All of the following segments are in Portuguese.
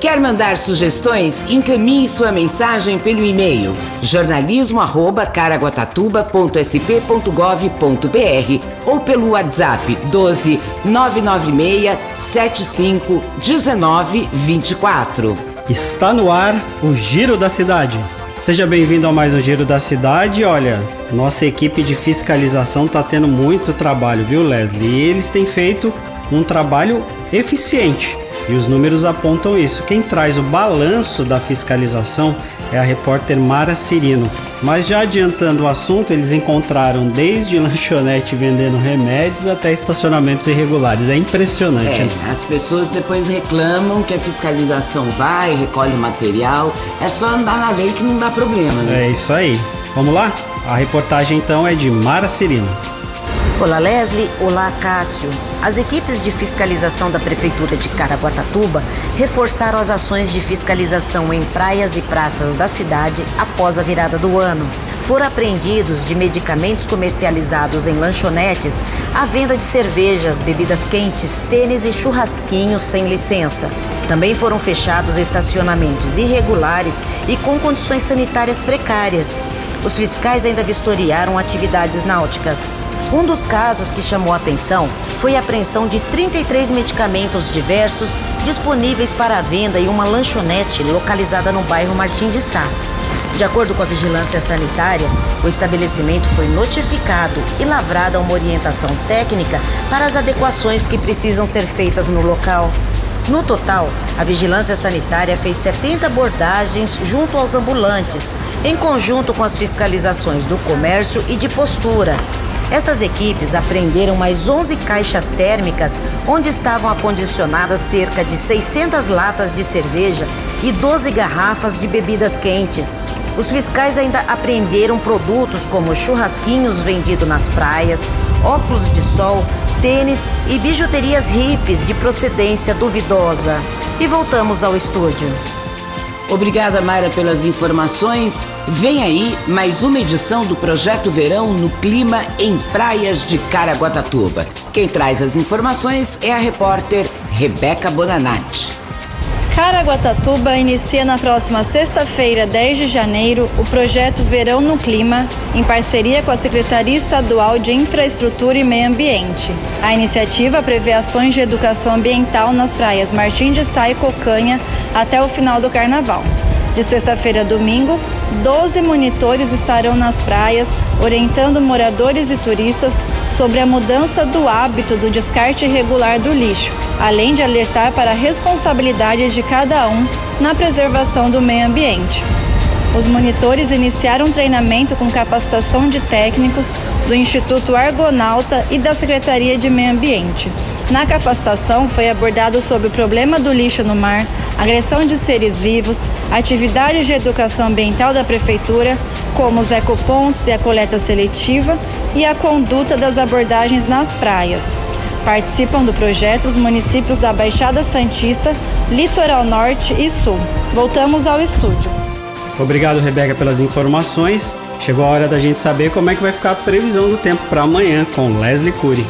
Quer mandar sugestões? Encaminhe sua mensagem pelo e-mail jornalismo@caraguatatuba.sp.gov.br ou pelo WhatsApp 12 996 75 19 24. Está no ar o Giro da Cidade. Seja bem-vindo a mais um Giro da Cidade. Olha, nossa equipe de fiscalização está tendo muito trabalho, viu, Leslie? E eles têm feito um trabalho eficiente. E os números apontam isso. Quem traz o balanço da fiscalização é a repórter Mara Cirino. Mas já adiantando o assunto, eles encontraram desde lanchonete vendendo remédios até estacionamentos irregulares. É impressionante. É, né? as pessoas depois reclamam que a fiscalização vai, recolhe material. É só andar na lei que não dá problema, né? É isso aí. Vamos lá? A reportagem então é de Mara Cirino. Olá Leslie, olá Cássio. As equipes de fiscalização da Prefeitura de Caraguatatuba reforçaram as ações de fiscalização em praias e praças da cidade após a virada do ano. Foram apreendidos de medicamentos comercializados em lanchonetes a venda de cervejas, bebidas quentes, tênis e churrasquinhos sem licença. Também foram fechados estacionamentos irregulares e com condições sanitárias precárias. Os fiscais ainda vistoriaram atividades náuticas. Um dos casos que chamou atenção foi a apreensão de 33 medicamentos diversos disponíveis para venda em uma lanchonete localizada no bairro Martim de Sá. De acordo com a vigilância sanitária, o estabelecimento foi notificado e lavrada uma orientação técnica para as adequações que precisam ser feitas no local. No total, a vigilância sanitária fez 70 abordagens junto aos ambulantes, em conjunto com as fiscalizações do comércio e de postura. Essas equipes apreenderam mais 11 caixas térmicas, onde estavam acondicionadas cerca de 600 latas de cerveja e 12 garrafas de bebidas quentes. Os fiscais ainda apreenderam produtos como churrasquinhos vendidos nas praias, óculos de sol, tênis e bijuterias hippies de procedência duvidosa. E voltamos ao estúdio. Obrigada, Mayra, pelas informações. Vem aí mais uma edição do Projeto Verão no Clima em Praias de Caraguatatuba. Quem traz as informações é a repórter Rebeca Bonanati. Caraguatatuba inicia na próxima sexta-feira, 10 de janeiro, o projeto Verão no Clima, em parceria com a Secretaria Estadual de Infraestrutura e Meio Ambiente. A iniciativa prevê ações de educação ambiental nas praias Martim de Sá e Cocanha até o final do carnaval. De sexta-feira a domingo, 12 monitores estarão nas praias, orientando moradores e turistas sobre a mudança do hábito do descarte irregular do lixo, além de alertar para a responsabilidade de cada um na preservação do meio ambiente. Os monitores iniciaram um treinamento com capacitação de técnicos do Instituto Argonauta e da Secretaria de Meio Ambiente. Na capacitação foi abordado sobre o problema do lixo no mar, agressão de seres vivos, atividades de educação ambiental da prefeitura, como os ecopontos e a coleta seletiva, e a conduta das abordagens nas praias. Participam do projeto os municípios da Baixada Santista, Litoral Norte e Sul. Voltamos ao estúdio. Obrigado, Rebeca, pelas informações. Chegou a hora da gente saber como é que vai ficar a previsão do tempo para amanhã com Leslie Cury.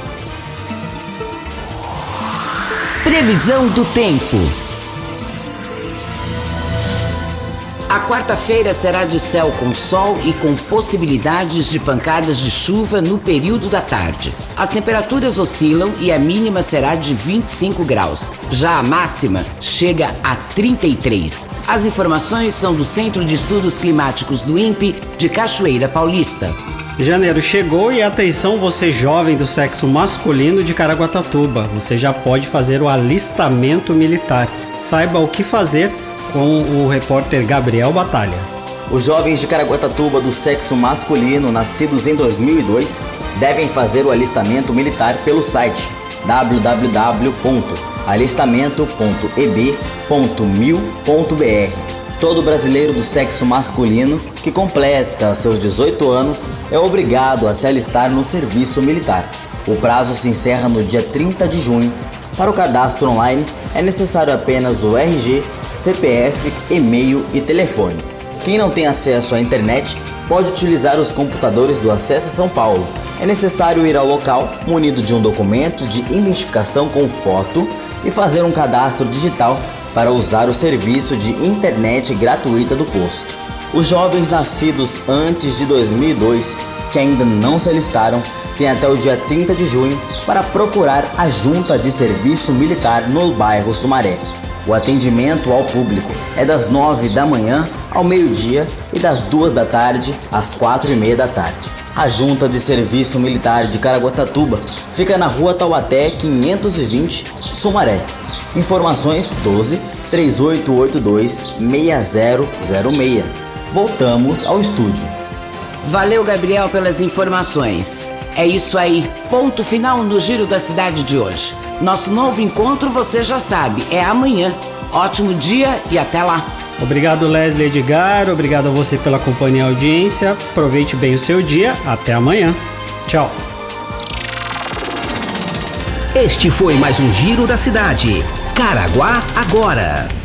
Previsão do tempo. A quarta-feira será de céu com sol e com possibilidades de pancadas de chuva no período da tarde. As temperaturas oscilam e a mínima será de 25 graus. Já a máxima chega a 33. As informações são do Centro de Estudos Climáticos do INPE de Cachoeira Paulista. Janeiro chegou e atenção você jovem do sexo masculino de Caraguatatuba, você já pode fazer o alistamento militar. Saiba o que fazer com o repórter Gabriel Batalha. Os jovens de Caraguatatuba do sexo masculino nascidos em 2002 devem fazer o alistamento militar pelo site www.alistamento.eb.mil.br. Todo brasileiro do sexo masculino que completa seus 18 anos é obrigado a se alistar no serviço militar. O prazo se encerra no dia 30 de junho. Para o cadastro online é necessário apenas o RG, CPF, e-mail e telefone. Quem não tem acesso à internet pode utilizar os computadores do Acesso São Paulo. É necessário ir ao local munido de um documento de identificação com foto e fazer um cadastro digital para usar o serviço de internet gratuita do posto. Os jovens nascidos antes de 2002 que ainda não se alistaram têm até o dia 30 de junho para procurar a junta de serviço militar no bairro Sumaré. O atendimento ao público é das 9 da manhã ao meio-dia e das 2 da tarde às 4 e meia da tarde. A Junta de Serviço Militar de Caraguatatuba fica na rua Taubaté 520, Sumaré. Informações 12 3882 6006. Voltamos ao estúdio. Valeu, Gabriel, pelas informações. É isso aí, ponto final no Giro da Cidade de hoje. Nosso novo encontro, você já sabe, é amanhã. Ótimo dia e até lá. Obrigado, Leslie Edgar. Obrigado a você pela companhia e audiência. Aproveite bem o seu dia. Até amanhã. Tchau. Este foi mais um Giro da Cidade. Caraguá agora.